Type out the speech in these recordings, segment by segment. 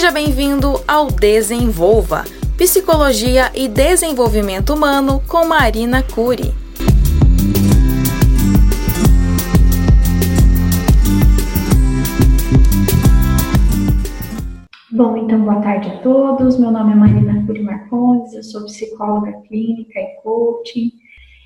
Seja bem-vindo ao Desenvolva, Psicologia e Desenvolvimento Humano com Marina Cury. Bom, então boa tarde a todos. Meu nome é Marina Cury Marcondes, eu sou psicóloga clínica e coaching.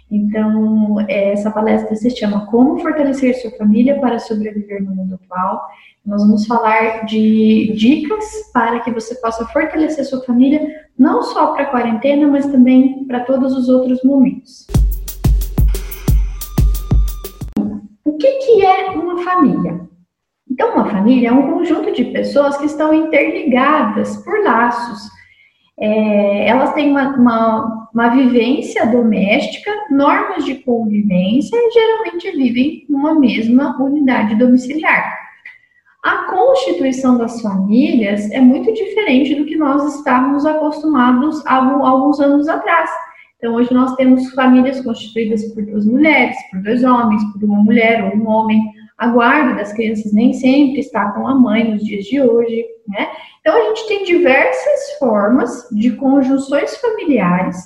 Então, é, essa palestra se chama Como Fortalecer Sua Família para Sobreviver no Mundo Atual. Nós vamos falar de dicas para que você possa fortalecer sua família, não só para a quarentena, mas também para todos os outros momentos. O que, que é uma família? Então, uma família é um conjunto de pessoas que estão interligadas por laços. É, elas têm uma, uma, uma, vivência doméstica, normas de convivência e geralmente vivem numa mesma unidade domiciliar. A constituição das famílias é muito diferente do que nós estávamos acostumados há alguns anos atrás. Então, hoje nós temos famílias constituídas por duas mulheres, por dois homens, por uma mulher ou um homem. A guarda das crianças nem sempre está com a mãe nos dias de hoje, né? Então, a gente tem diversas formas de conjunções familiares,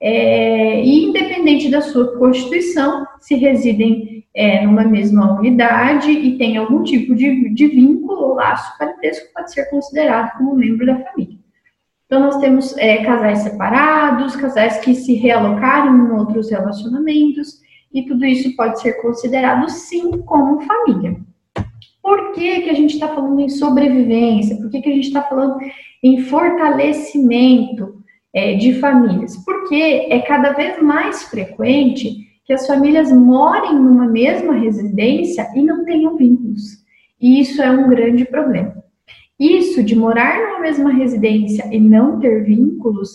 é, e independente da sua constituição, se residem é, numa mesma unidade e tem algum tipo de, de vínculo ou laço parentesco pode ser considerado como membro da família. Então, nós temos é, casais separados, casais que se realocaram em outros relacionamentos, e tudo isso pode ser considerado, sim, como família. Por que, que a gente está falando em sobrevivência? Por que, que a gente está falando em fortalecimento é, de famílias? Porque é cada vez mais frequente que as famílias morem numa mesma residência e não tenham vínculos. E isso é um grande problema. Isso de morar numa mesma residência e não ter vínculos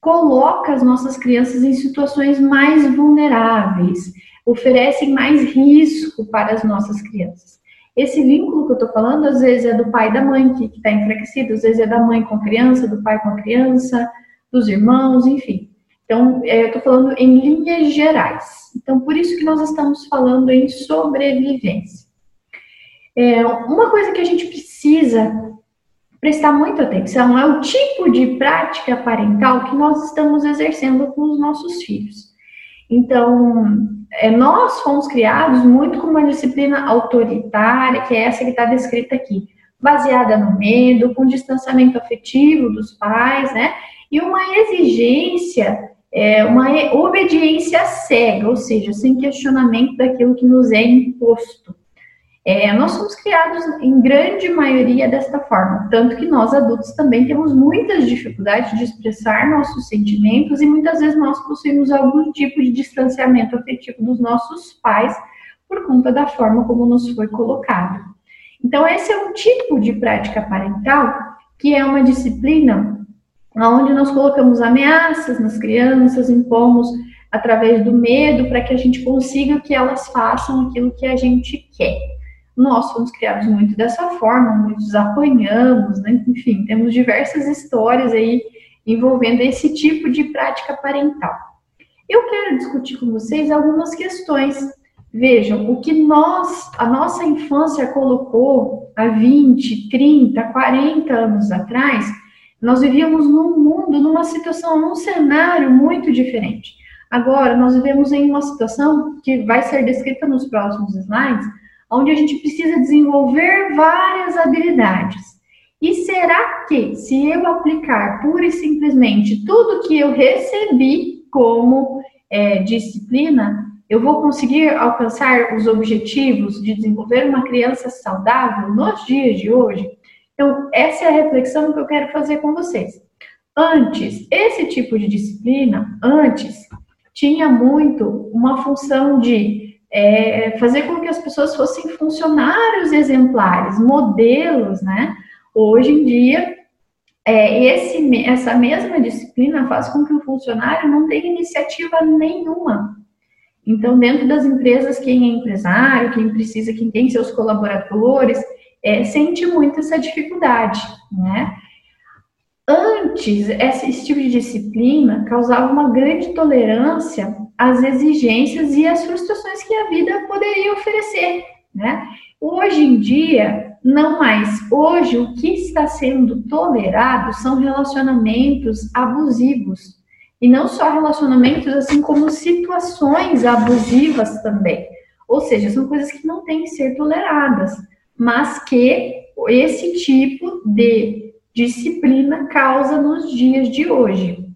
coloca as nossas crianças em situações mais vulneráveis, oferecem mais risco para as nossas crianças. Esse vínculo que eu estou falando, às vezes é do pai e da mãe que está enfraquecido, às vezes é da mãe com a criança, do pai com a criança, dos irmãos, enfim. Então, é, eu estou falando em linhas gerais. Então, por isso que nós estamos falando em sobrevivência. É, uma coisa que a gente precisa prestar muita atenção é o tipo de prática parental que nós estamos exercendo com os nossos filhos. Então, é, nós fomos criados muito com uma disciplina autoritária, que é essa que está descrita aqui, baseada no medo, com distanciamento afetivo dos pais, né? E uma exigência é uma obediência cega, ou seja, sem questionamento daquilo que nos é imposto. É, nós somos criados em grande maioria desta forma, tanto que nós adultos também temos muitas dificuldades de expressar nossos sentimentos e muitas vezes nós possuímos algum tipo de distanciamento afetivo dos nossos pais por conta da forma como nos foi colocado. Então, esse é um tipo de prática parental que é uma disciplina onde nós colocamos ameaças nas crianças, impomos através do medo para que a gente consiga que elas façam aquilo que a gente quer. Nós fomos criados muito dessa forma, muitos apanhamos, né? enfim, temos diversas histórias aí envolvendo esse tipo de prática parental. Eu quero discutir com vocês algumas questões. Vejam, o que nós, a nossa infância colocou há 20, 30, 40 anos atrás, nós vivíamos num mundo, numa situação, num cenário muito diferente. Agora, nós vivemos em uma situação que vai ser descrita nos próximos slides, onde a gente precisa desenvolver várias habilidades. E será que, se eu aplicar pura e simplesmente tudo que eu recebi como é, disciplina, eu vou conseguir alcançar os objetivos de desenvolver uma criança saudável nos dias de hoje? Então, essa é a reflexão que eu quero fazer com vocês. Antes, esse tipo de disciplina, antes, tinha muito uma função de é, fazer com que as pessoas fossem funcionários exemplares, modelos, né? Hoje em dia, é, esse, essa mesma disciplina faz com que o funcionário não tenha iniciativa nenhuma. Então, dentro das empresas, quem é empresário, quem precisa, quem tem seus colaboradores, é, sente muito essa dificuldade, né? Antes, esse tipo de disciplina causava uma grande tolerância às exigências e às frustrações que a vida poderia oferecer, né? Hoje em dia, não mais. Hoje, o que está sendo tolerado são relacionamentos abusivos. E não só relacionamentos, assim como situações abusivas também. Ou seja, são coisas que não têm que ser toleradas, mas que esse tipo de disciplina causa nos dias de hoje.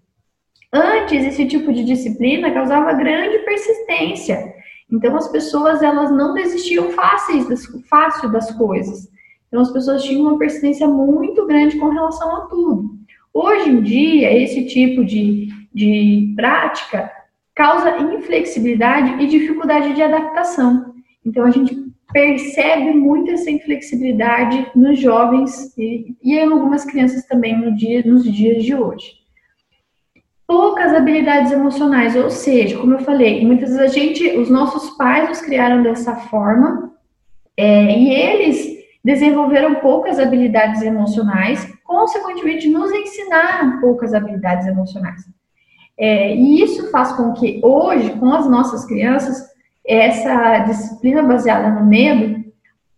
Antes, esse tipo de disciplina causava grande persistência. Então, as pessoas elas não desistiam fáceis das, fácil das coisas. Então, as pessoas tinham uma persistência muito grande com relação a tudo. Hoje em dia, esse tipo de, de prática causa inflexibilidade e dificuldade de adaptação. Então, a gente percebe muito essa inflexibilidade nos jovens e, e em algumas crianças também no dia, nos dias de hoje. Poucas habilidades emocionais, ou seja, como eu falei, muitas vezes a gente, os nossos pais nos criaram dessa forma é, e eles desenvolveram poucas habilidades emocionais, consequentemente nos ensinaram poucas habilidades emocionais. É, e isso faz com que hoje, com as nossas crianças, essa disciplina baseada no medo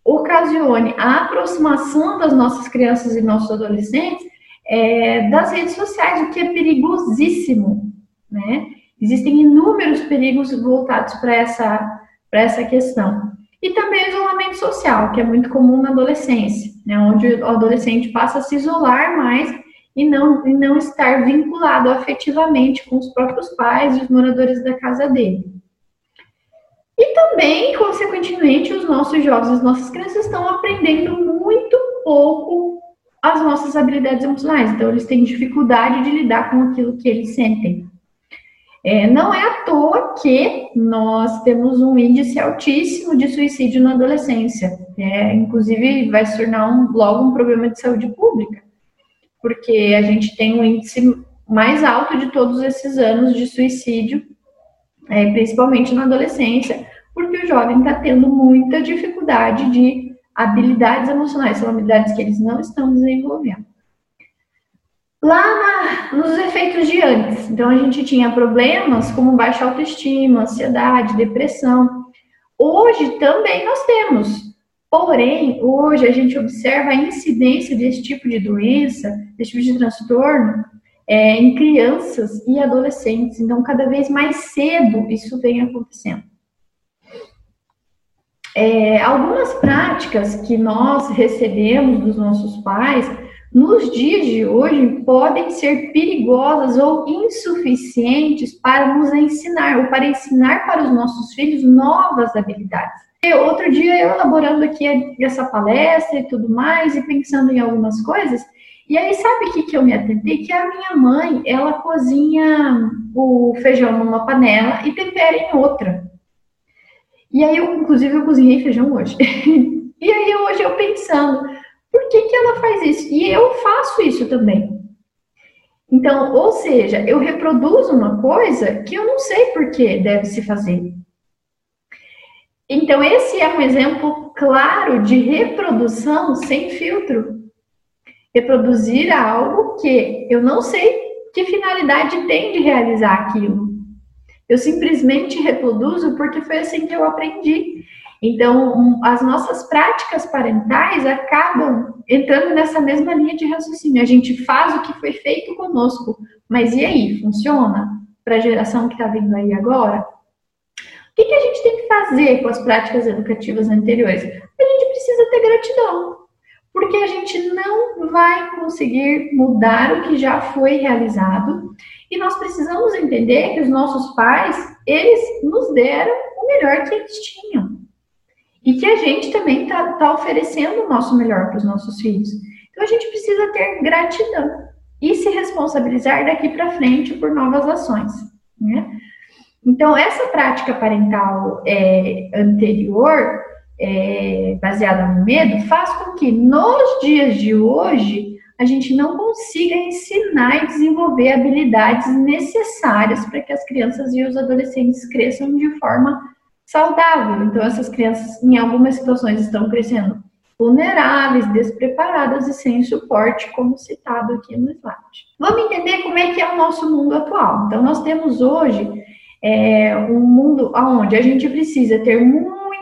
ocasione a aproximação das nossas crianças e nossos adolescentes é, das redes sociais, o que é perigosíssimo, né? Existem inúmeros perigos voltados para essa, essa questão. E também o isolamento social, que é muito comum na adolescência, né? onde o adolescente passa a se isolar mais e não, e não estar vinculado afetivamente com os próprios pais e os moradores da casa dele. E também, consequentemente, os nossos jovens, as nossas crianças estão aprendendo muito pouco as nossas habilidades emocionais. Então, eles têm dificuldade de lidar com aquilo que eles sentem. É, não é à toa que nós temos um índice altíssimo de suicídio na adolescência. É, inclusive, vai se tornar um, logo um problema de saúde pública, porque a gente tem um índice mais alto de todos esses anos de suicídio, é, principalmente na adolescência, porque o jovem está tendo muita dificuldade de habilidades emocionais, são habilidades que eles não estão desenvolvendo. Lá na, nos efeitos de antes, então a gente tinha problemas como baixa autoestima, ansiedade, depressão. Hoje também nós temos, porém, hoje a gente observa a incidência desse tipo de doença, desse tipo de transtorno, é, em crianças e adolescentes. Então, cada vez mais cedo isso vem acontecendo. É, algumas práticas que nós recebemos dos nossos pais, nos dias de hoje, podem ser perigosas ou insuficientes para nos ensinar, ou para ensinar para os nossos filhos novas habilidades. E outro dia, eu elaborando aqui essa palestra e tudo mais, e pensando em algumas coisas, e aí, sabe o que, que eu me atentei? Que a minha mãe, ela cozinha o feijão numa panela e tempera em outra. E aí, eu, inclusive, eu cozinhei feijão hoje. e aí, hoje eu pensando, por que, que ela faz isso? E eu faço isso também. Então, ou seja, eu reproduzo uma coisa que eu não sei por que deve se fazer. Então, esse é um exemplo claro de reprodução sem filtro. Reproduzir algo que eu não sei que finalidade tem de realizar aquilo. Eu simplesmente reproduzo porque foi assim que eu aprendi. Então, as nossas práticas parentais acabam entrando nessa mesma linha de raciocínio. A gente faz o que foi feito conosco, mas e aí? Funciona para a geração que está vindo aí agora? O que, que a gente tem que fazer com as práticas educativas anteriores? A gente precisa ter gratidão, porque a gente não vai conseguir mudar o que já foi realizado e nós precisamos entender que os nossos pais, eles nos deram o melhor que eles tinham. E que a gente também está tá oferecendo o nosso melhor para os nossos filhos. Então a gente precisa ter gratidão e se responsabilizar daqui para frente por novas ações. Né? Então, essa prática parental é, anterior, é, baseada no medo, faz com que nos dias de hoje a gente não consiga ensinar e desenvolver habilidades necessárias para que as crianças e os adolescentes cresçam de forma saudável. Então, essas crianças, em algumas situações, estão crescendo vulneráveis, despreparadas e sem suporte, como citado aqui no slide. Vamos entender como é que é o nosso mundo atual. Então, nós temos hoje é, um mundo onde a gente precisa ter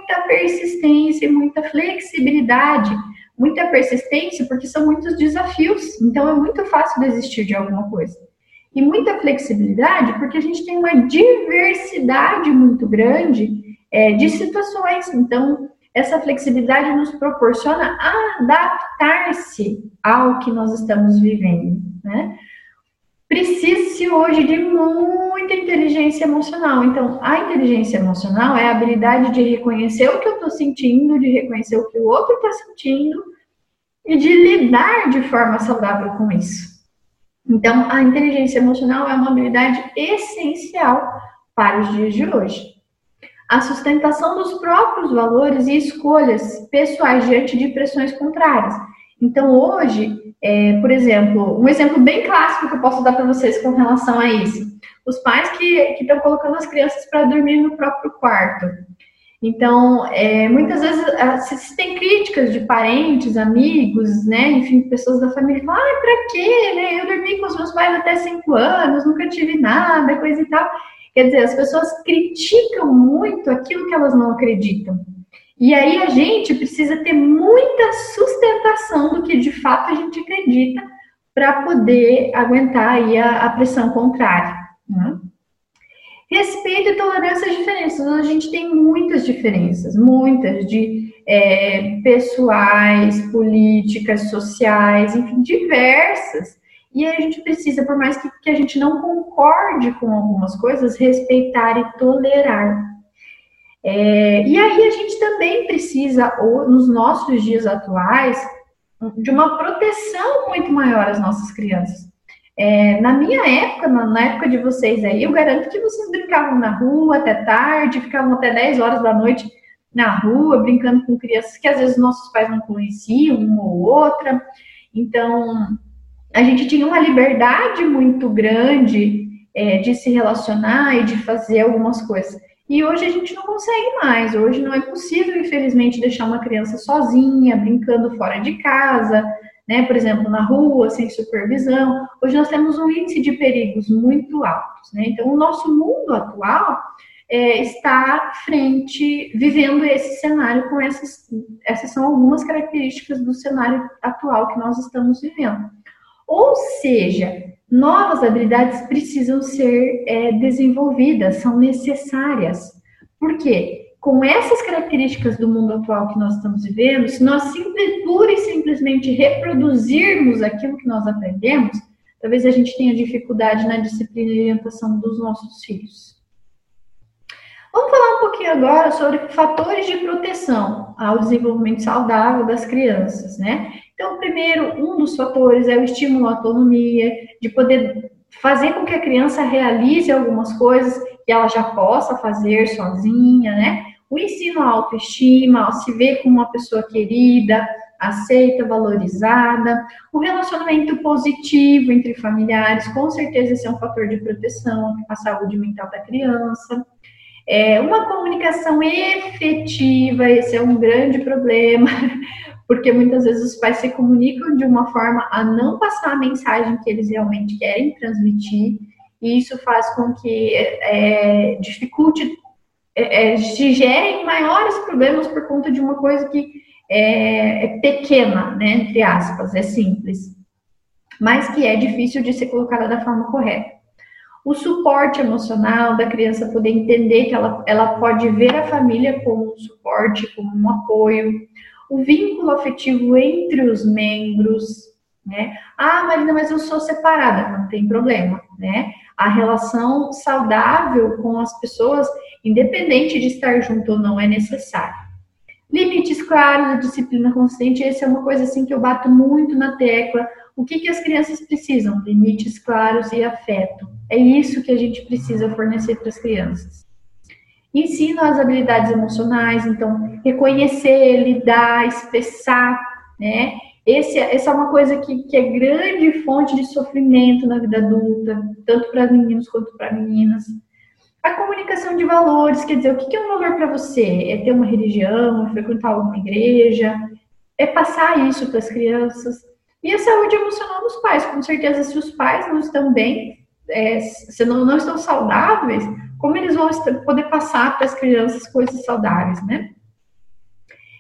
muita persistência e muita flexibilidade muita persistência, porque são muitos desafios, então é muito fácil desistir de alguma coisa. E muita flexibilidade, porque a gente tem uma diversidade muito grande é, de situações. Então, essa flexibilidade nos proporciona adaptar-se ao que nós estamos vivendo, né? Precisa-se hoje de muita inteligência emocional. Então, a inteligência emocional é a habilidade de reconhecer o que eu estou sentindo, de reconhecer o que o outro está sentindo e de lidar de forma saudável com isso. Então, a inteligência emocional é uma habilidade essencial para os dias de hoje a sustentação dos próprios valores e escolhas pessoais diante de pressões contrárias. Então, hoje, é, por exemplo, um exemplo bem clássico que eu posso dar para vocês com relação a isso: os pais que estão colocando as crianças para dormir no próprio quarto. Então, é, muitas vezes se tem críticas de parentes, amigos, né, enfim, pessoas da família, falam, ah, para quê, né, eu dormi com os meus pais até cinco anos, nunca tive nada, coisa e tal. Quer dizer, as pessoas criticam muito aquilo que elas não acreditam. E aí a gente precisa ter muita sustentação do que de fato a gente acredita para poder aguentar aí a, a pressão contrária. Né? Respeito e tolerância às diferenças. A gente tem muitas diferenças, muitas de é, pessoais, políticas, sociais, enfim, diversas. E a gente precisa, por mais que, que a gente não concorde com algumas coisas, respeitar e tolerar. É, e aí a gente também precisa, nos nossos dias atuais, de uma proteção muito maior às nossas crianças. É, na minha época, na, na, época de vocês aí, eu garanto que vocês brincavam na rua até tarde, ficavam até 10 horas da noite na rua, brincando com crianças que às vezes nossos pais não conheciam, uma ou outra. Então, a gente tinha uma liberdade muito grande é, de se relacionar e de fazer algumas coisas. E hoje a gente não consegue mais. Hoje não é possível, infelizmente, deixar uma criança sozinha, brincando fora de casa, né? Por exemplo, na rua, sem supervisão. Hoje nós temos um índice de perigos muito altos, né? Então, o nosso mundo atual é, está frente, vivendo esse cenário com essas, essas são algumas características do cenário atual que nós estamos vivendo. Ou seja, novas habilidades precisam ser é, desenvolvidas, são necessárias. Por quê? Com essas características do mundo atual que nós estamos vivendo, se nós simples, pura e simplesmente reproduzirmos aquilo que nós aprendemos, talvez a gente tenha dificuldade na disciplina e orientação dos nossos filhos. Vamos falar um pouquinho agora sobre fatores de proteção ao desenvolvimento saudável das crianças, né? Então, primeiro, um dos fatores é o estímulo à autonomia, de poder fazer com que a criança realize algumas coisas que ela já possa fazer sozinha, né? O ensino à autoestima, se ver como uma pessoa querida, aceita, valorizada. O relacionamento positivo entre familiares, com certeza esse é um fator de proteção à saúde mental da criança. É, uma comunicação efetiva, esse é um grande problema, porque muitas vezes os pais se comunicam de uma forma a não passar a mensagem que eles realmente querem transmitir, e isso faz com que é, dificulte, é, é se gerem maiores problemas por conta de uma coisa que é, é pequena, né, entre aspas, é simples, mas que é difícil de ser colocada da forma correta. O suporte emocional da criança poder entender que ela, ela pode ver a família como um suporte, como um apoio, o vínculo afetivo entre os membros, né? Ah, Marina, mas eu sou separada, não tem problema, né? A relação saudável com as pessoas, independente de estar junto ou não, é necessária. Limites claros, disciplina consciente, essa é uma coisa assim que eu bato muito na tecla. O que, que as crianças precisam? Limites claros e afeto. É isso que a gente precisa fornecer para as crianças. Ensino as habilidades emocionais, então, reconhecer, lidar, expressar, né? Esse, essa é uma coisa que, que é grande fonte de sofrimento na vida adulta, tanto para meninos quanto para meninas. A comunicação de valores, quer dizer, o que é um valor para você? É ter uma religião, é frequentar alguma igreja, é passar isso para as crianças. E a saúde emocional dos pais, com certeza, se os pais não estão bem, é, se não, não estão saudáveis, como eles vão poder passar para as crianças coisas saudáveis, né?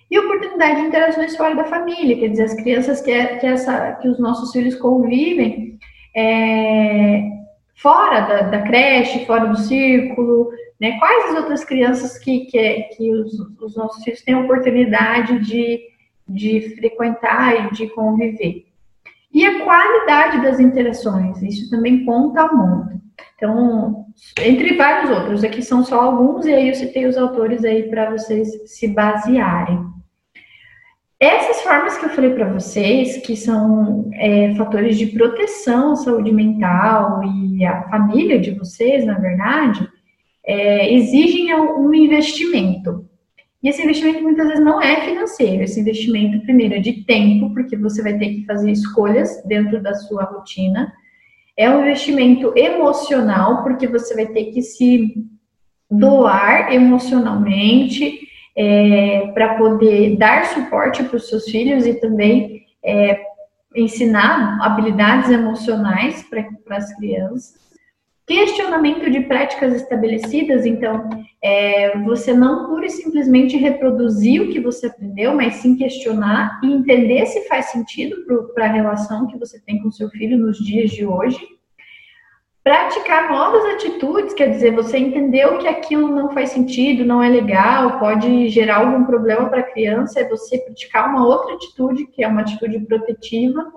E oportunidade de interações fora da família, quer dizer, as crianças que, que, essa, que os nossos filhos convivem é, fora da, da, creche, fora do círculo, né? Quais as outras crianças que, que, que os, os nossos filhos têm oportunidade de, de frequentar e de conviver? E a qualidade das interações, isso também conta muito. Então, entre vários outros, aqui são só alguns, e aí eu citei os autores aí para vocês se basearem. Essas formas que eu falei para vocês, que são é, fatores de proteção à saúde mental e a família de vocês, na verdade, é, exigem um investimento. E esse investimento muitas vezes não é financeiro. Esse investimento, primeiro, é de tempo, porque você vai ter que fazer escolhas dentro da sua rotina. É um investimento emocional, porque você vai ter que se doar emocionalmente é, para poder dar suporte para os seus filhos e também é, ensinar habilidades emocionais para as crianças. Questionamento de práticas estabelecidas, então, é, você não pura e simplesmente reproduzir o que você aprendeu, mas sim questionar e entender se faz sentido para a relação que você tem com seu filho nos dias de hoje. Praticar novas atitudes, quer dizer, você entendeu que aquilo não faz sentido, não é legal, pode gerar algum problema para a criança, é você praticar uma outra atitude, que é uma atitude protetiva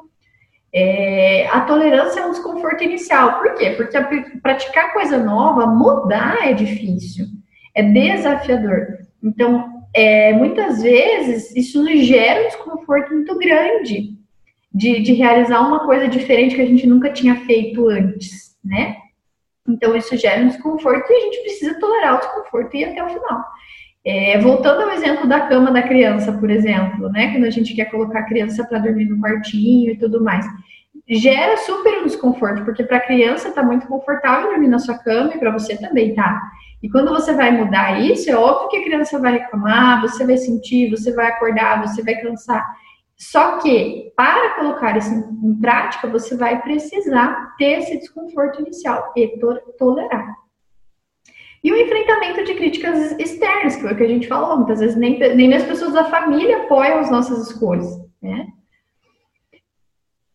é, a tolerância é um desconforto inicial. Por quê? Porque praticar coisa nova, mudar é difícil, é desafiador. Então, é, muitas vezes, isso nos gera um desconforto muito grande de, de realizar uma coisa diferente que a gente nunca tinha feito antes, né? Então, isso gera um desconforto e a gente precisa tolerar o desconforto e ir até o final. É, voltando ao exemplo da cama da criança, por exemplo, né? Quando a gente quer colocar a criança para dormir no quartinho e tudo mais. Gera super um desconforto, porque para a criança tá muito confortável dormir na sua cama e para você também tá. E quando você vai mudar isso, é óbvio que a criança vai reclamar, você vai sentir, você vai acordar, você vai cansar. Só que, para colocar isso em prática, você vai precisar ter esse desconforto inicial e tolerar. E o enfrentamento de críticas externas, que foi o que a gente falou, muitas vezes nem, nem as pessoas da família apoiam as nossas escolhas, né?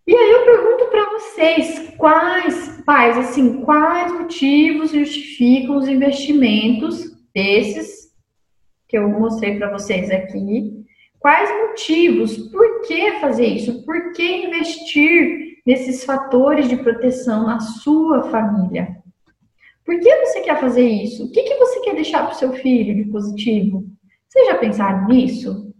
E aí eu pergunto para vocês, quais, pais, assim, quais motivos justificam os investimentos desses que eu mostrei para vocês aqui? Quais motivos? Por que fazer isso? Por que investir nesses fatores de proteção na sua família? Por que você quer fazer isso? O que, que você quer deixar para o seu filho de positivo? Vocês já pensaram nisso?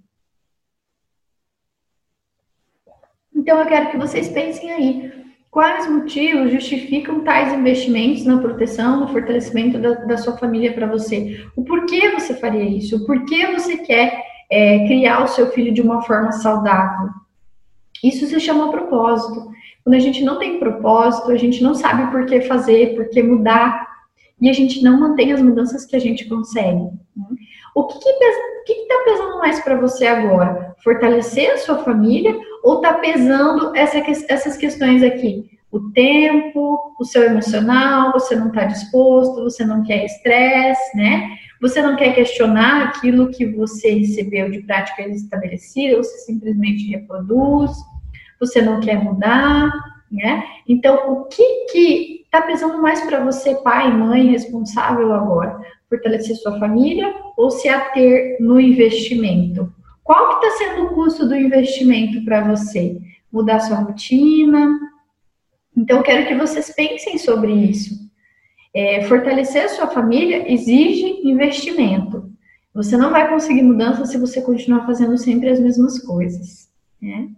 Então eu quero que vocês pensem aí. Quais motivos justificam tais investimentos na proteção, no fortalecimento da, da sua família para você? O porquê você faria isso? O porquê você quer é, criar o seu filho de uma forma saudável? Isso se chama propósito. Quando a gente não tem propósito, a gente não sabe por que fazer, por que mudar, e a gente não mantém as mudanças que a gente consegue. Né? O que está pesando mais para você agora? Fortalecer a sua família ou está pesando essa, essas questões aqui? O tempo, o seu emocional, você não está disposto, você não quer estresse, né? Você não quer questionar aquilo que você recebeu de prática estabelecida, você simplesmente reproduz, você não quer mudar, né? Então, o que que está pesando mais para você, pai, mãe, responsável agora? Fortalecer sua família ou se ater no investimento? Qual que está sendo o custo do investimento para você? Mudar sua rotina? Então, quero que vocês pensem sobre isso. É, fortalecer sua família exige investimento. Você não vai conseguir mudança se você continuar fazendo sempre as mesmas coisas. Né?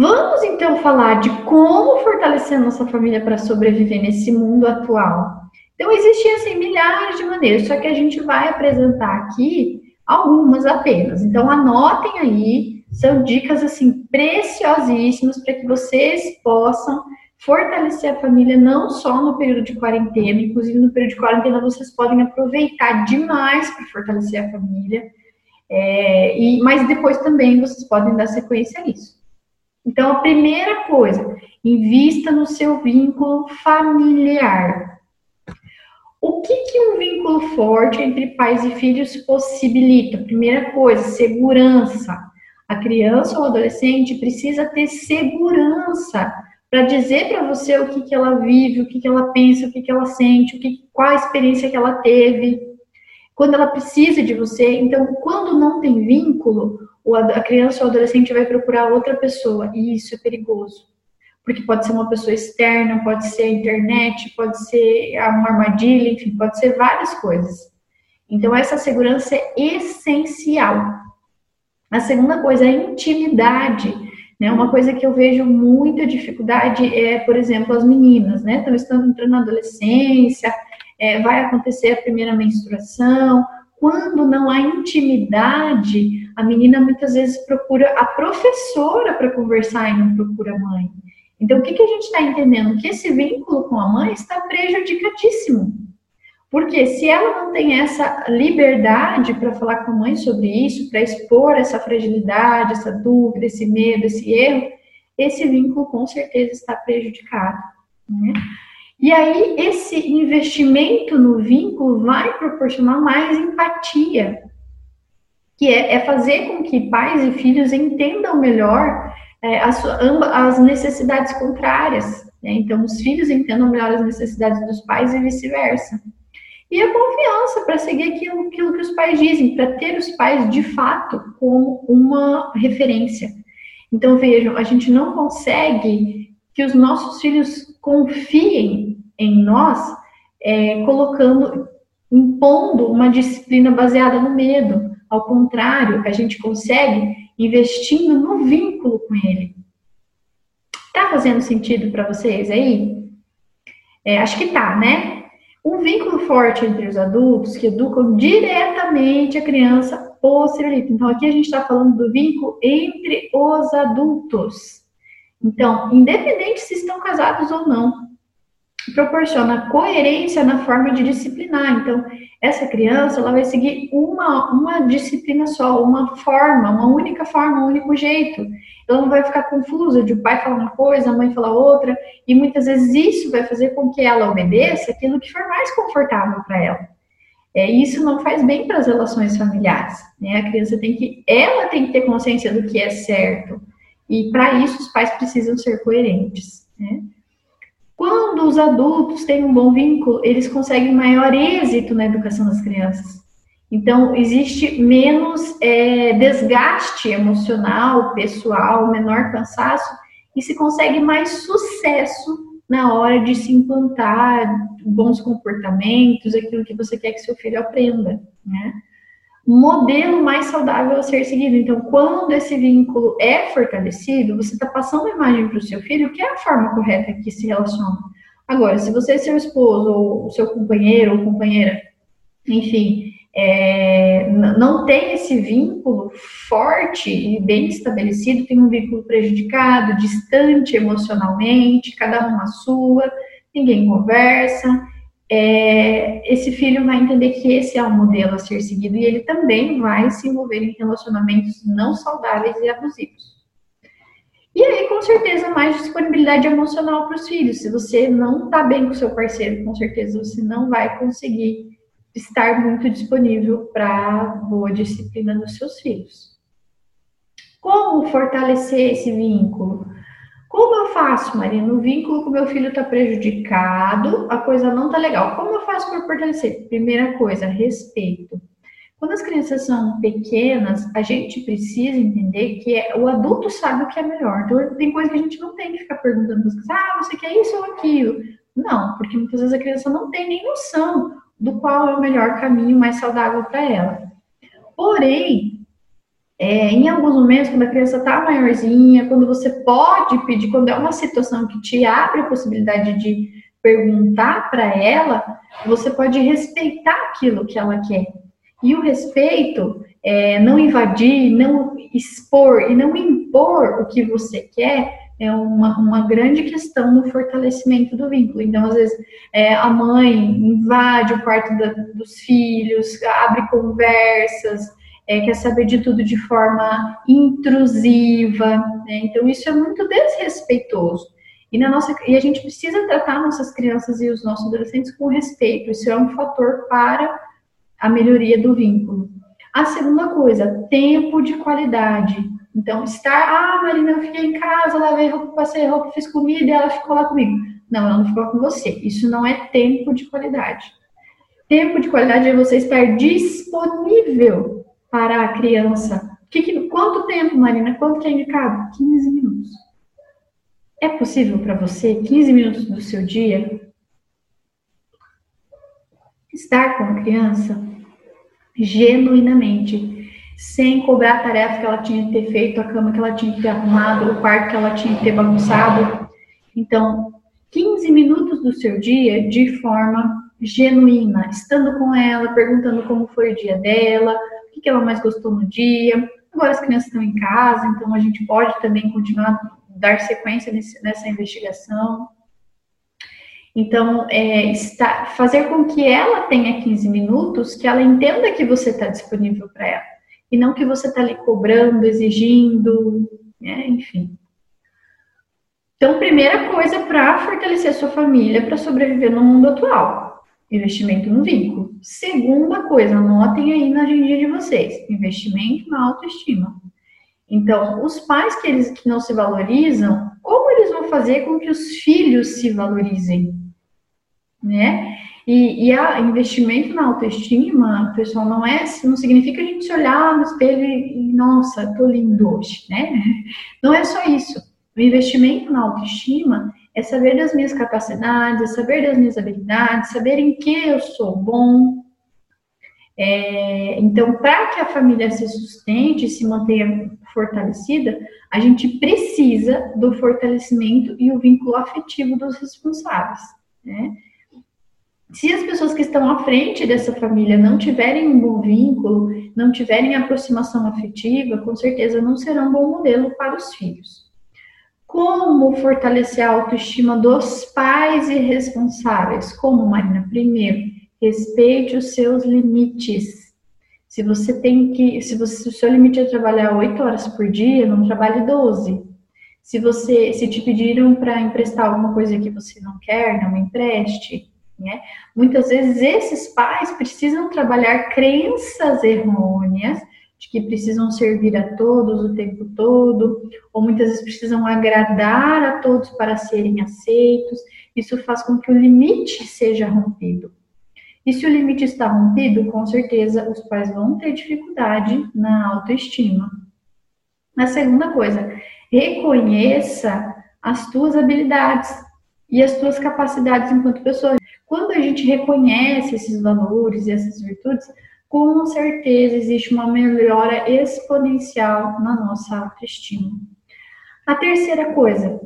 Vamos então falar de como fortalecer a nossa família para sobreviver nesse mundo atual. Então, existem assim, milhares de maneiras, só que a gente vai apresentar aqui algumas apenas. Então, anotem aí, são dicas assim preciosíssimas para que vocês possam fortalecer a família não só no período de quarentena, inclusive no período de quarentena vocês podem aproveitar demais para fortalecer a família, é, e, mas depois também vocês podem dar sequência a isso. Então, a primeira coisa, invista no seu vínculo familiar. O que, que um vínculo forte entre pais e filhos possibilita? Primeira coisa, segurança. A criança ou adolescente precisa ter segurança para dizer para você o que, que ela vive, o que, que ela pensa, o que, que ela sente, o que, qual a experiência que ela teve, quando ela precisa de você. Então, quando não tem vínculo, a criança ou adolescente vai procurar outra pessoa, e isso é perigoso. Porque pode ser uma pessoa externa, pode ser a internet, pode ser uma armadilha, enfim, pode ser várias coisas. Então, essa segurança é essencial. A segunda coisa é a intimidade né? Uma coisa que eu vejo muita dificuldade é, por exemplo, as meninas, né? Então, estão entrando na adolescência, é, vai acontecer a primeira menstruação. Quando não há intimidade, a menina muitas vezes procura a professora para conversar e não procura a mãe. Então, o que, que a gente está entendendo? Que esse vínculo com a mãe está prejudicadíssimo. Porque se ela não tem essa liberdade para falar com a mãe sobre isso, para expor essa fragilidade, essa dúvida, esse medo, esse erro, esse vínculo com certeza está prejudicado. Né? E aí, esse investimento no vínculo vai proporcionar mais empatia, que é, é fazer com que pais e filhos entendam melhor é, as, as necessidades contrárias. Né? Então, os filhos entendam melhor as necessidades dos pais e vice-versa e a confiança para seguir aquilo, aquilo que os pais dizem, para ter os pais de fato como uma referência. Então vejam, a gente não consegue que os nossos filhos confiem em nós, é, colocando, impondo uma disciplina baseada no medo. Ao contrário, a gente consegue investindo no vínculo com ele. Tá fazendo sentido para vocês aí? É, acho que tá, né? Um vínculo forte entre os adultos que educam diretamente a criança possibilita. Então, aqui a gente está falando do vínculo entre os adultos. Então, independente se estão casados ou não, proporciona coerência na forma de disciplinar. Então, essa criança ela vai seguir uma, uma disciplina só, uma forma, uma única forma, um único jeito. Ela não vai ficar confusa de o pai falar uma coisa, a mãe falar outra, e muitas vezes isso vai fazer com que ela obedeça aquilo que for mais confortável para ela. É, isso não faz bem para as relações familiares. Né? A criança tem que, ela tem que ter consciência do que é certo. E para isso os pais precisam ser coerentes. Né? Quando os adultos têm um bom vínculo, eles conseguem maior êxito na educação das crianças. Então, existe menos é, desgaste emocional, pessoal, menor cansaço, e se consegue mais sucesso na hora de se implantar bons comportamentos, aquilo que você quer que seu filho aprenda, né? Modelo mais saudável a ser seguido. Então, quando esse vínculo é fortalecido, você está passando a imagem para o seu filho, que é a forma correta que se relaciona. Agora, se você, seu esposo, ou seu companheiro ou companheira, enfim, é, não tem esse vínculo forte e bem estabelecido, tem um vínculo prejudicado, distante emocionalmente, cada um na sua, ninguém conversa, é, esse filho vai entender que esse é o modelo a ser seguido e ele também vai se envolver em relacionamentos não saudáveis e abusivos. E aí, com certeza, mais disponibilidade emocional para os filhos. Se você não está bem com seu parceiro, com certeza você não vai conseguir estar muito disponível para boa disciplina dos seus filhos. Como fortalecer esse vínculo? Como eu faço, Marina? O vínculo com meu filho está prejudicado, a coisa não está legal. Como eu faço para fortalecer? Primeira coisa, respeito. Quando as crianças são pequenas, a gente precisa entender que é, o adulto sabe o que é melhor. Então, tem coisa que a gente não tem que ficar perguntando para as crianças, ah, você quer isso ou aquilo? Não, porque muitas vezes a criança não tem nem noção do qual é o melhor caminho mais saudável para ela. Porém, é, em alguns momentos, quando a criança está maiorzinha, quando você pode pedir, quando é uma situação que te abre a possibilidade de perguntar para ela, você pode respeitar aquilo que ela quer. E o respeito é não invadir, não expor e não impor o que você quer é uma, uma grande questão no fortalecimento do vínculo. Então, às vezes, é, a mãe invade o quarto da, dos filhos, abre conversas, é, quer saber de tudo de forma intrusiva. Né? Então, isso é muito desrespeitoso. E, na nossa, e a gente precisa tratar nossas crianças e os nossos adolescentes com respeito. Isso é um fator para a melhoria do vínculo. A segunda coisa, tempo de qualidade. Então, estar, ah, Marina, eu fiquei em casa, lavei roupa, passei roupa, fiz comida e ela ficou lá comigo. Não, ela não ficou com você. Isso não é tempo de qualidade. Tempo de qualidade é você estar disponível para a criança. Que, que, quanto tempo, Marina? Quanto que é indicado? 15 minutos. É possível para você 15 minutos do seu dia estar com a criança genuinamente, sem cobrar a tarefa que ela tinha que ter feito, a cama que ela tinha que ter arrumado, o quarto que ela tinha que ter bagunçado. Então, 15 minutos do seu dia de forma genuína, estando com ela, perguntando como foi o dia dela, o que ela mais gostou no dia. Agora as crianças estão em casa, então a gente pode também continuar dar sequência nesse, nessa investigação. Então, é, está, fazer com que ela tenha 15 minutos, que ela entenda que você está disponível para ela, e não que você está ali cobrando, exigindo, né, enfim. Então, primeira coisa para fortalecer sua família, para sobreviver no mundo atual, investimento no vínculo. Segunda coisa, anotem aí na agenda de vocês, investimento na autoestima. Então, os pais que eles que não se valorizam, como eles vão fazer com que os filhos se valorizem, né? E, e a investimento na autoestima, pessoal, não é, não significa a gente se olhar no espelho e, nossa, tô lindo hoje, né? Não é só isso. O investimento na autoestima é saber das minhas capacidades, é saber das minhas habilidades, saber em que eu sou bom, é, então, para que a família se sustente, se mantenha fortalecida, a gente precisa do fortalecimento e o vínculo afetivo dos responsáveis. Né? Se as pessoas que estão à frente dessa família não tiverem um bom vínculo, não tiverem aproximação afetiva, com certeza não serão um bom modelo para os filhos. Como fortalecer a autoestima dos pais e responsáveis? Como, Marina? Primeiro, Respeite os seus limites. Se você tem que, se, você, se o seu limite é trabalhar 8 horas por dia, não trabalhe 12. Se você, se te pediram para emprestar alguma coisa que você não quer, não empreste. Né? Muitas vezes esses pais precisam trabalhar crenças errôneas de que precisam servir a todos o tempo todo, ou muitas vezes precisam agradar a todos para serem aceitos. Isso faz com que o limite seja rompido. E se o limite está rompido, com certeza os pais vão ter dificuldade na autoestima. A segunda coisa, reconheça as tuas habilidades e as tuas capacidades enquanto pessoa. Quando a gente reconhece esses valores e essas virtudes, com certeza existe uma melhora exponencial na nossa autoestima. A terceira coisa,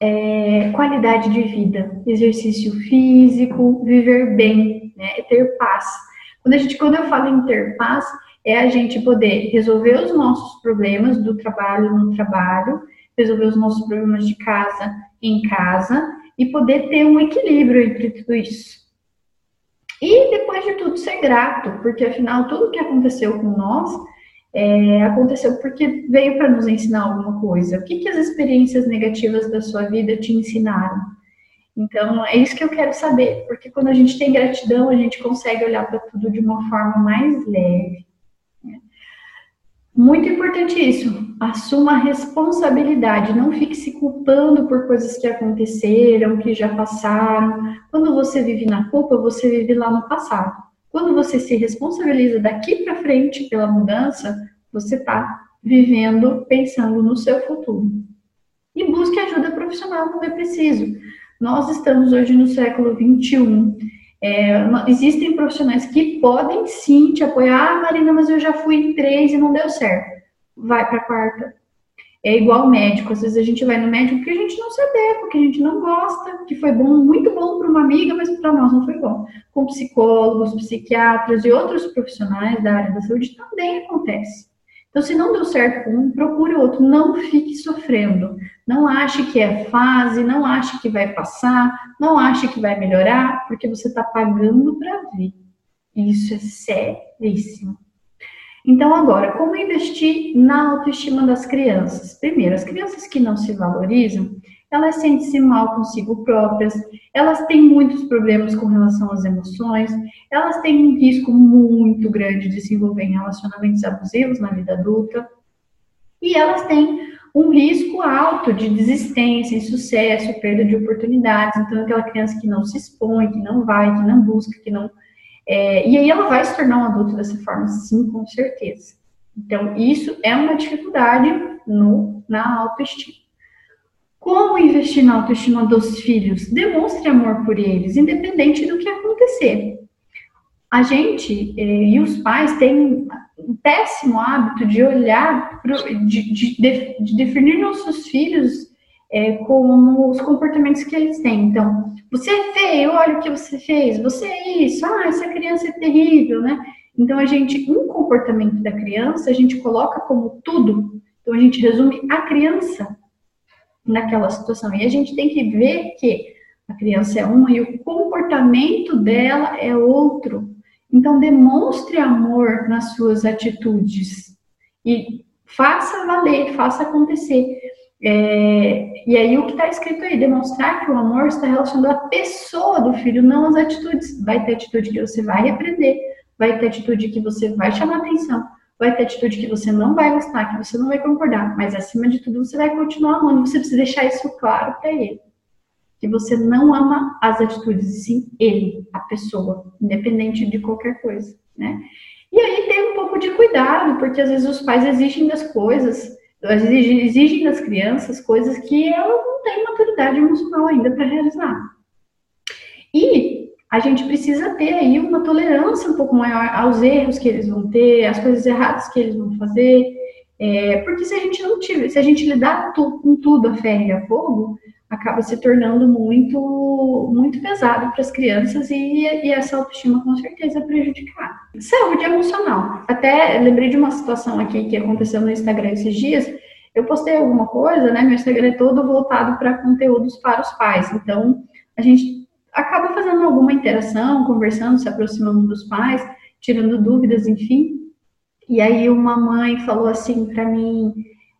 é qualidade de vida, exercício físico, viver bem, né? É ter paz. Quando, a gente, quando eu falo em ter paz, é a gente poder resolver os nossos problemas do trabalho no trabalho, resolver os nossos problemas de casa em casa e poder ter um equilíbrio entre tudo isso. E depois de tudo ser grato, porque afinal tudo que aconteceu com nós é, aconteceu porque veio para nos ensinar alguma coisa. O que, que as experiências negativas da sua vida te ensinaram? Então, é isso que eu quero saber, porque quando a gente tem gratidão, a gente consegue olhar para tudo de uma forma mais leve. Muito importante isso, assuma a responsabilidade, não fique se culpando por coisas que aconteceram, que já passaram. Quando você vive na culpa, você vive lá no passado. Quando você se responsabiliza daqui para frente pela mudança, você está vivendo pensando no seu futuro. E busque ajuda profissional quando é preciso. Nós estamos hoje no século 21. É, existem profissionais que podem sim te apoiar. Ah, Marina, mas eu já fui em três e não deu certo. Vai para a quarta. É igual médico. Às vezes a gente vai no médico porque a gente não sabe, porque a gente não gosta, que foi bom, muito bom para uma amiga, mas para nós não foi bom. Com psicólogos, psiquiatras e outros profissionais da área da saúde também acontece. Então, se não deu certo com um, procure outro. Não fique sofrendo. Não ache que é fase, não ache que vai passar, não ache que vai melhorar, porque você está pagando para ver. Isso é seríssimo. Então, agora, como investir na autoestima das crianças? Primeiro, as crianças que não se valorizam, elas sentem-se mal consigo próprias, elas têm muitos problemas com relação às emoções, elas têm um risco muito grande de se envolver em relacionamentos abusivos na vida adulta, e elas têm um risco alto de desistência, insucesso, perda de oportunidades. Então, aquela criança que não se expõe, que não vai, que não busca, que não. É, e aí ela vai se tornar um adulto dessa forma, sim, com certeza. Então, isso é uma dificuldade no, na autoestima. Como investir na autoestima dos filhos? Demonstre amor por eles, independente do que acontecer. A gente eh, e os pais têm um péssimo hábito de olhar, pro, de, de, de, definir nossos filhos é, como os comportamentos que eles têm. Então, você é feio, olha o que você fez, você é isso, ah, essa criança é terrível, né? Então, a gente, um comportamento da criança, a gente coloca como tudo. Então, a gente resume a criança naquela situação. E a gente tem que ver que a criança é uma e o comportamento dela é outro. Então, demonstre amor nas suas atitudes e faça valer, faça acontecer. É, e aí, o que está escrito aí? Demonstrar que o amor está relacionado à pessoa do filho, não às atitudes. Vai ter atitude que você vai repreender, vai ter atitude que você vai chamar atenção, vai ter atitude que você não vai gostar, que você não vai concordar, mas acima de tudo, você vai continuar amando. Você precisa deixar isso claro para ele que você não ama as atitudes, e sim ele, a pessoa, independente de qualquer coisa, né? E aí tem um pouco de cuidado, porque às vezes os pais exigem das coisas, exigem, das crianças coisas que elas não têm maturidade emocional ainda para realizar. E a gente precisa ter aí uma tolerância um pouco maior aos erros que eles vão ter, às coisas erradas que eles vão fazer, é, porque se a gente não tiver, se a gente lidar tu, com tudo a ferro e a fogo, acaba se tornando muito, muito pesado para as crianças e, e, essa autoestima com certeza é prejudicada. Saúde emocional. Até lembrei de uma situação aqui que aconteceu no Instagram esses dias. Eu postei alguma coisa, né? Meu Instagram é todo voltado para conteúdos para os pais. Então, a gente acaba fazendo alguma interação, conversando, se aproximando dos pais, tirando dúvidas, enfim. E aí uma mãe falou assim para mim,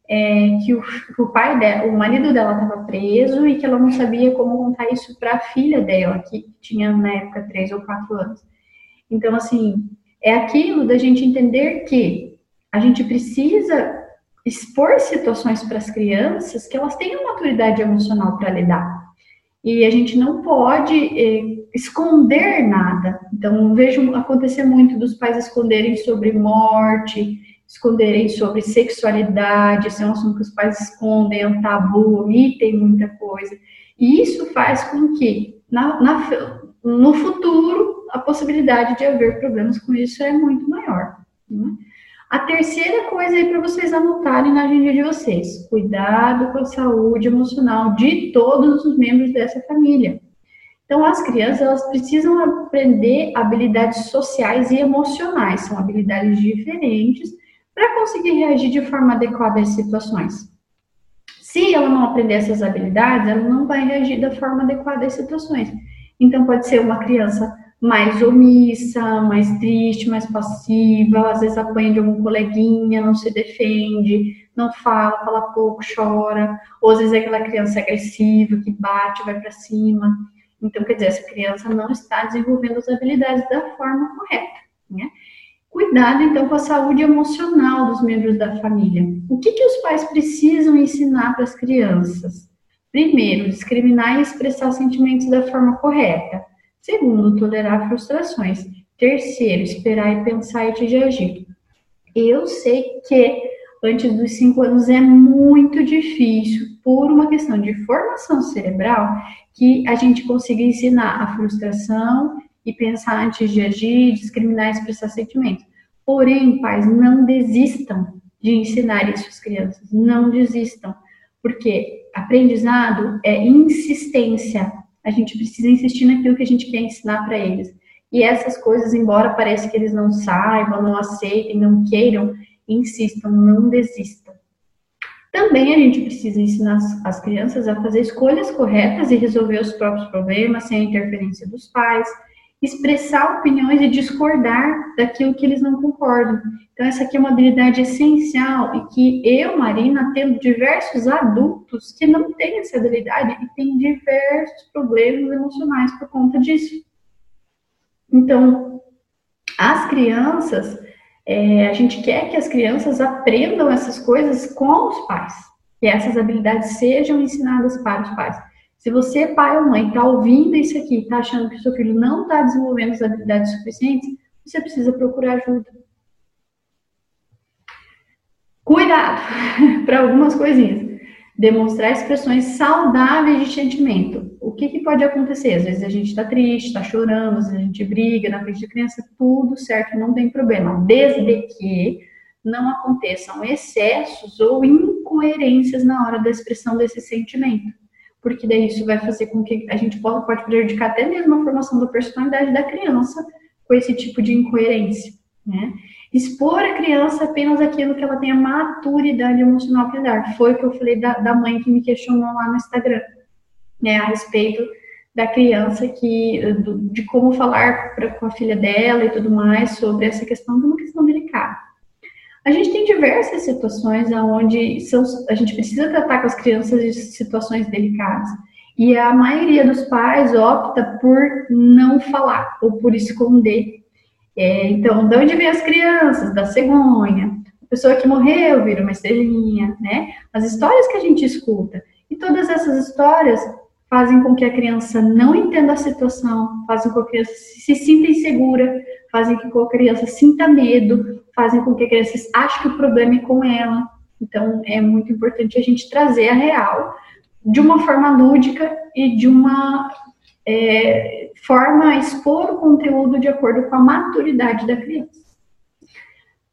é, que, o, o, pai dela, o marido dela estava preso e que ela não sabia como contar isso para a filha dela, que tinha na época três ou quatro anos. Então, assim, é aquilo da gente entender que a gente precisa expor situações para as crianças que elas tenham maturidade emocional para lidar. E a gente não pode é, esconder nada. Então, vejo acontecer muito dos pais esconderem sobre morte, esconderem sobre sexualidade, esse é um assunto que os pais escondem, é um tabu, omitem muita coisa. E isso faz com que, na, na, no futuro, a possibilidade de haver problemas com isso é muito maior. Né? A terceira coisa aí para vocês anotarem na agenda de vocês: cuidado com a saúde emocional de todos os membros dessa família. Então, as crianças elas precisam aprender habilidades sociais e emocionais, são habilidades diferentes para conseguir reagir de forma adequada às situações. Se ela não aprender essas habilidades, ela não vai reagir da forma adequada às situações. Então, pode ser uma criança mais omissa, mais triste, mais passiva, às vezes apanha de algum coleguinha, não se defende, não fala, fala pouco, chora, ou às vezes é aquela criança agressiva que bate, vai para cima. Então, quer dizer, essa criança não está desenvolvendo as habilidades da forma correta, né? Cuidado, então, com a saúde emocional dos membros da família. O que, que os pais precisam ensinar para as crianças? Primeiro, discriminar e expressar sentimentos da forma correta. Segundo, tolerar frustrações. Terceiro, esperar e pensar antes de agir. Eu sei que antes dos cinco anos é muito difícil, por uma questão de formação cerebral, que a gente consiga ensinar a frustração e pensar antes de agir, discriminar e expressar sentimentos. Porém, pais, não desistam de ensinar isso às crianças, não desistam, porque aprendizado é insistência. A gente precisa insistir naquilo que a gente quer ensinar para eles. E essas coisas, embora pareça que eles não saibam, não aceitem, não queiram, insistam, não desistam. Também a gente precisa ensinar as crianças a fazer escolhas corretas e resolver os próprios problemas sem a interferência dos pais expressar opiniões e discordar daquilo que eles não concordam. Então, essa aqui é uma habilidade essencial e que eu, Marina, tendo diversos adultos que não têm essa habilidade e têm diversos problemas emocionais por conta disso. Então, as crianças, é, a gente quer que as crianças aprendam essas coisas com os pais, que essas habilidades sejam ensinadas para os pais. Se você, pai ou mãe, está ouvindo isso aqui, está achando que o seu filho não está desenvolvendo as habilidades suficientes, você precisa procurar ajuda. Cuidado para algumas coisinhas. Demonstrar expressões saudáveis de sentimento. O que, que pode acontecer? Às vezes a gente está triste, está chorando, às vezes a gente briga na frente de criança, tudo certo, não tem problema. Desde que não aconteçam excessos ou incoerências na hora da expressão desse sentimento. Porque daí isso vai fazer com que a gente pode, pode prejudicar até mesmo a formação da personalidade da criança com esse tipo de incoerência. Né? Expor a criança apenas aquilo que ela tenha maturidade emocional para dar. Foi o que eu falei da, da mãe que me questionou lá no Instagram, né, a respeito da criança que de como falar pra, com a filha dela e tudo mais sobre essa questão de uma questão delicada. A gente tem diversas situações onde a gente precisa tratar com as crianças de situações delicadas. E a maioria dos pais opta por não falar ou por esconder é, então, de onde vem as crianças? Da cegonha. A pessoa que morreu vira uma estrelinha, né? As histórias que a gente escuta. E todas essas histórias fazem com que a criança não entenda a situação, fazem com que a criança se sinta insegura, fazem com que a criança sinta medo, fazem com que a criança ache que o problema é com ela. Então, é muito importante a gente trazer a real de uma forma lúdica e de uma é, forma a expor o conteúdo de acordo com a maturidade da criança.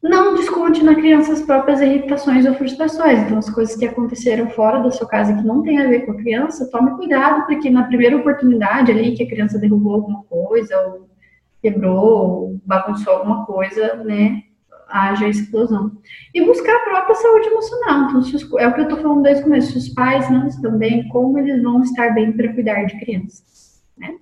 Não desconte na criança as próprias irritações ou frustrações. Então, as coisas que aconteceram fora da sua casa que não tem a ver com a criança, tome cuidado, porque na primeira oportunidade ali que a criança derrubou alguma coisa, ou quebrou, ou bagunçou alguma coisa, né, haja explosão. E buscar a própria saúde emocional. Então, os, é o que eu estou falando desde o começo. Se os pais não estão bem, como eles vão estar bem para cuidar de crianças? Né?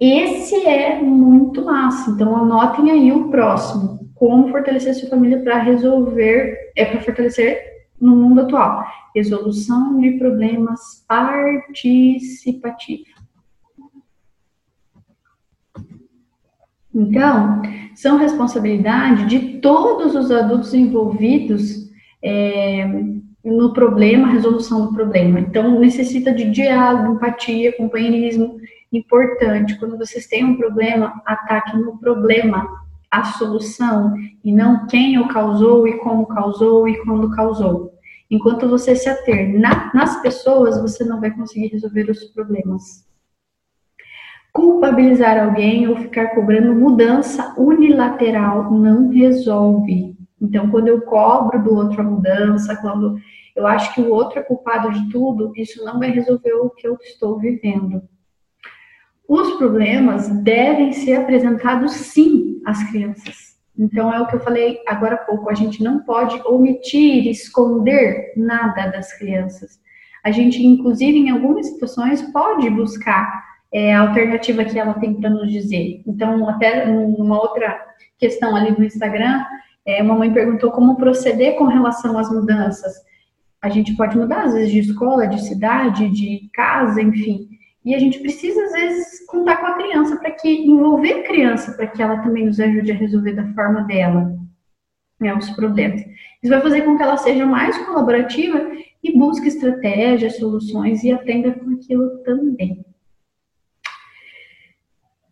Esse é muito massa. Então, anotem aí o próximo. Como fortalecer a sua família para resolver, é para fortalecer no mundo atual. Resolução de problemas participativa. Então, são responsabilidade de todos os adultos envolvidos é, no problema, resolução do problema. Então, necessita de diálogo, empatia, companheirismo. Importante, quando vocês têm um problema, ataque no problema, a solução, e não quem o causou e como causou e quando causou. Enquanto você se ater na, nas pessoas, você não vai conseguir resolver os problemas. Culpabilizar alguém ou ficar cobrando mudança unilateral não resolve. Então, quando eu cobro do outro a mudança, quando eu acho que o outro é culpado de tudo, isso não vai resolver o que eu estou vivendo. Os problemas devem ser apresentados sim às crianças. Então, é o que eu falei agora há pouco: a gente não pode omitir, esconder nada das crianças. A gente, inclusive, em algumas situações, pode buscar é, a alternativa que ela tem para nos dizer. Então, até numa outra questão ali no Instagram, é, uma mãe perguntou como proceder com relação às mudanças. A gente pode mudar, às vezes, de escola, de cidade, de casa, enfim. E a gente precisa, às vezes, contar com a criança para que envolver a criança para que ela também nos ajude a resolver da forma dela né, os problemas. Isso vai fazer com que ela seja mais colaborativa e busque estratégias, soluções e aprenda com aquilo também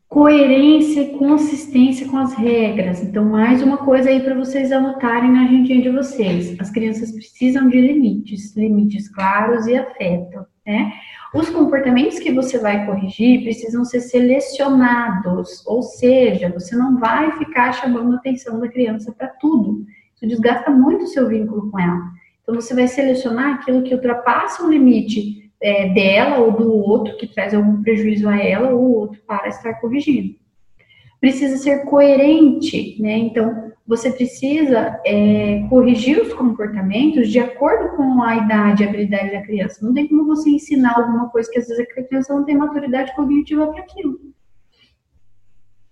coerência e consistência com as regras. Então, mais uma coisa aí para vocês anotarem na agendinha de vocês. As crianças precisam de limites, limites claros e afeto, né? Os comportamentos que você vai corrigir precisam ser selecionados, ou seja, você não vai ficar chamando a atenção da criança para tudo. Isso desgasta muito o seu vínculo com ela. Então, você vai selecionar aquilo que ultrapassa o limite é, dela ou do outro que traz algum prejuízo a ela ou o outro para estar corrigindo. Precisa ser coerente, né? Então, você precisa é, corrigir os comportamentos de acordo com a idade e habilidade da criança. Não tem como você ensinar alguma coisa que às vezes a criança não tem maturidade cognitiva para aquilo.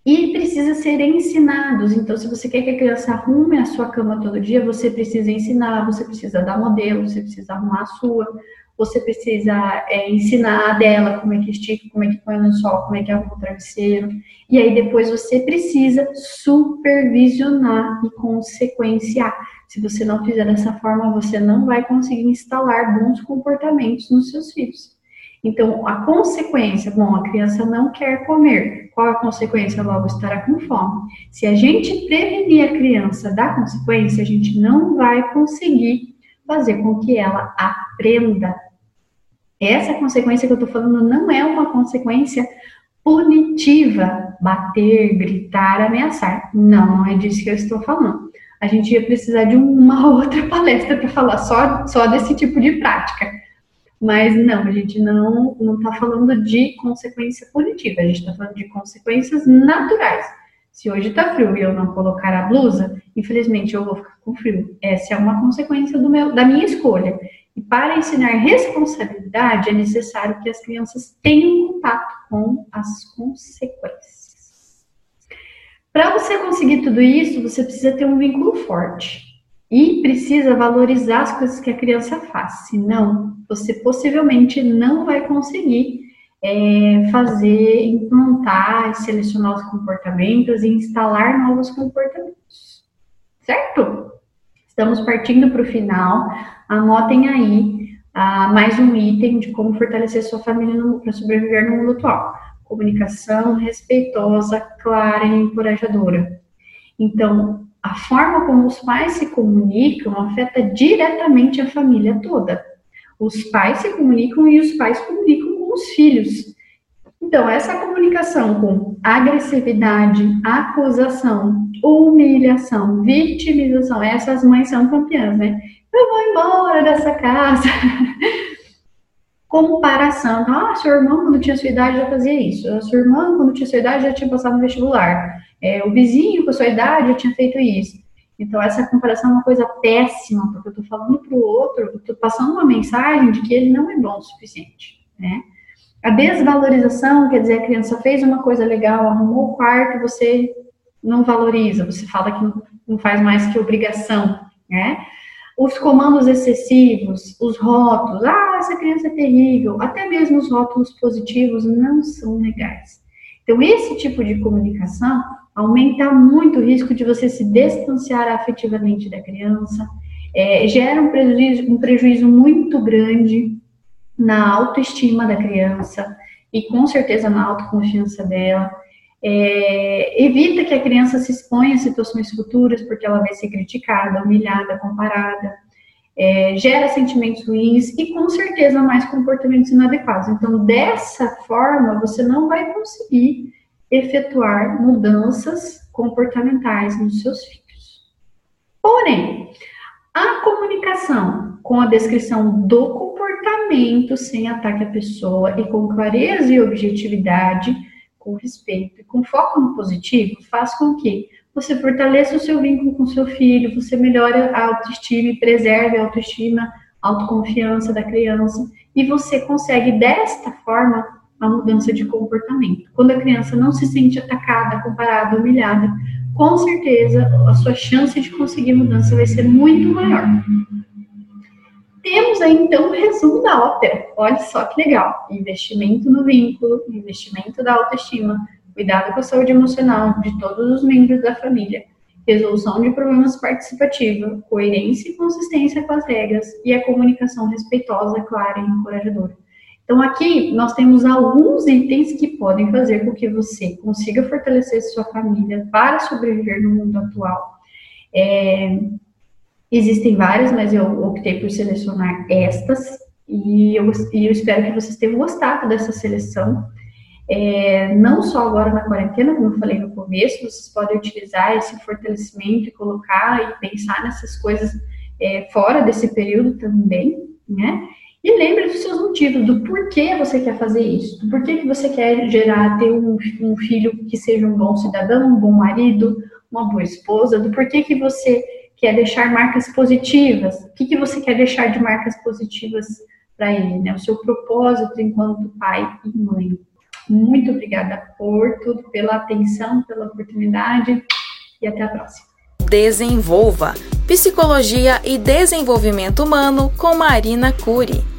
e precisa ser ensinados. Então, se você quer que a criança arrume a sua cama todo dia, você precisa ensinar, você precisa dar modelo, você precisa arrumar a sua, você precisa é, ensinar a dela como é que estica, como é que põe no sol, como é que arruma o travesseiro. E aí depois você precisa supervisionar e consequenciar. Se você não fizer dessa forma, você não vai conseguir instalar bons comportamentos nos seus filhos. Então, a consequência, bom, a criança não quer comer. Qual a consequência? Logo estará com fome. Se a gente prevenir a criança da consequência, a gente não vai conseguir fazer com que ela aprenda. Essa consequência que eu estou falando não é uma consequência punitiva, bater, gritar, ameaçar. Não, não é disso que eu estou falando. A gente ia precisar de uma outra palestra para falar só, só desse tipo de prática. Mas não, a gente não não está falando de consequência punitiva, a gente está falando de consequências naturais. Se hoje está frio e eu não colocar a blusa, infelizmente eu vou ficar com frio. Essa é uma consequência do meu, da minha escolha. Para ensinar responsabilidade, é necessário que as crianças tenham contato com as consequências. Para você conseguir tudo isso, você precisa ter um vínculo forte. E precisa valorizar as coisas que a criança faz, senão você possivelmente não vai conseguir é, fazer, implantar, selecionar os comportamentos e instalar novos comportamentos. Certo? Estamos partindo para o final. Anotem aí ah, mais um item de como fortalecer sua família para sobreviver no mundo atual. Comunicação respeitosa, clara e encorajadora. Então, a forma como os pais se comunicam afeta diretamente a família toda. Os pais se comunicam e os pais comunicam com os filhos. Então, essa comunicação com agressividade, acusação, humilhação, vitimização, essas mães são campeãs, né? Eu vou embora dessa casa. Comparação. Ah, sua irmã, quando tinha sua idade, já fazia isso. A sua irmã, quando tinha sua idade, já tinha passado no vestibular. É, o vizinho com a sua idade já tinha feito isso. Então, essa comparação é uma coisa péssima, porque eu estou falando para o outro, estou passando uma mensagem de que ele não é bom o suficiente, né? A desvalorização, quer dizer, a criança fez uma coisa legal, arrumou o quarto, você não valoriza, você fala que não faz mais que obrigação, né? Os comandos excessivos, os rótulos, ah, essa criança é terrível, até mesmo os rótulos positivos não são legais. Então, esse tipo de comunicação aumenta muito o risco de você se distanciar afetivamente da criança, é, gera um prejuízo, um prejuízo muito grande na autoestima da criança e com certeza na autoconfiança dela. É, evita que a criança se exponha a situações futuras, porque ela vai ser criticada, humilhada, comparada. É, gera sentimentos ruins e com certeza mais comportamentos inadequados. Então, dessa forma, você não vai conseguir efetuar mudanças comportamentais nos seus filhos. Porém, a comunicação com a descrição do comportamento sem ataque à pessoa e com clareza e objetividade, com respeito e com foco no positivo, faz com que você fortaleça o seu vínculo com seu filho, você melhore a autoestima e preserve a autoestima, a autoconfiança da criança, e você consegue desta forma a mudança de comportamento. Quando a criança não se sente atacada, comparada, humilhada, com certeza a sua chance de conseguir mudança vai ser muito maior. Temos aí então o resumo da ópera. Olha só que legal: investimento no vínculo, investimento da autoestima, cuidado com a saúde emocional de todos os membros da família, resolução de problemas participativa, coerência e consistência com as regras e a comunicação respeitosa, clara e encorajadora. Então, aqui nós temos alguns itens que podem fazer com que você consiga fortalecer sua família para sobreviver no mundo atual. É, existem várias, mas eu optei por selecionar estas, e eu, e eu espero que vocês tenham gostado dessa seleção. É, não só agora na quarentena, como eu falei no começo, vocês podem utilizar esse fortalecimento e colocar e pensar nessas coisas é, fora desse período também, né? E lembre dos seus motivos, do porquê você quer fazer isso, do porquê que você quer gerar, ter um, um filho que seja um bom cidadão, um bom marido, uma boa esposa, do porquê que você que é deixar marcas positivas. O que, que você quer deixar de marcas positivas para ele, né? O seu propósito enquanto pai e mãe. Muito obrigada por tudo, pela atenção, pela oportunidade e até a próxima. Desenvolva Psicologia e Desenvolvimento Humano com Marina Cury.